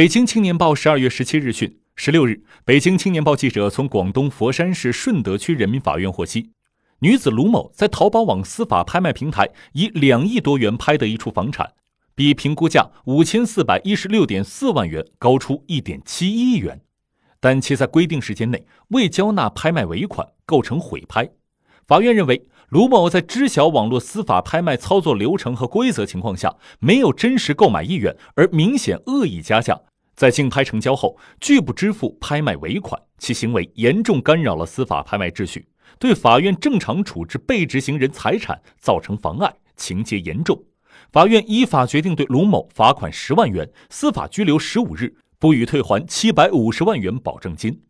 北京青年报十二月十七日讯，十六日，北京青年报记者从广东佛山市顺德区人民法院获悉，女子卢某在淘宝网司法拍卖平台以两亿多元拍得一处房产，比评估价五千四百一十六点四万元高出一点七亿元，但其在规定时间内未交纳拍卖尾款，构成毁拍。法院认为，卢某在知晓网络司法拍卖操作流程和规则情况下，没有真实购买意愿，而明显恶意加价，在竞拍成交后拒不支付拍卖尾款，其行为严重干扰了司法拍卖秩序，对法院正常处置被执行人财产造成妨碍，情节严重。法院依法决定对卢某罚款十万元，司法拘留十五日，不予退还七百五十万元保证金。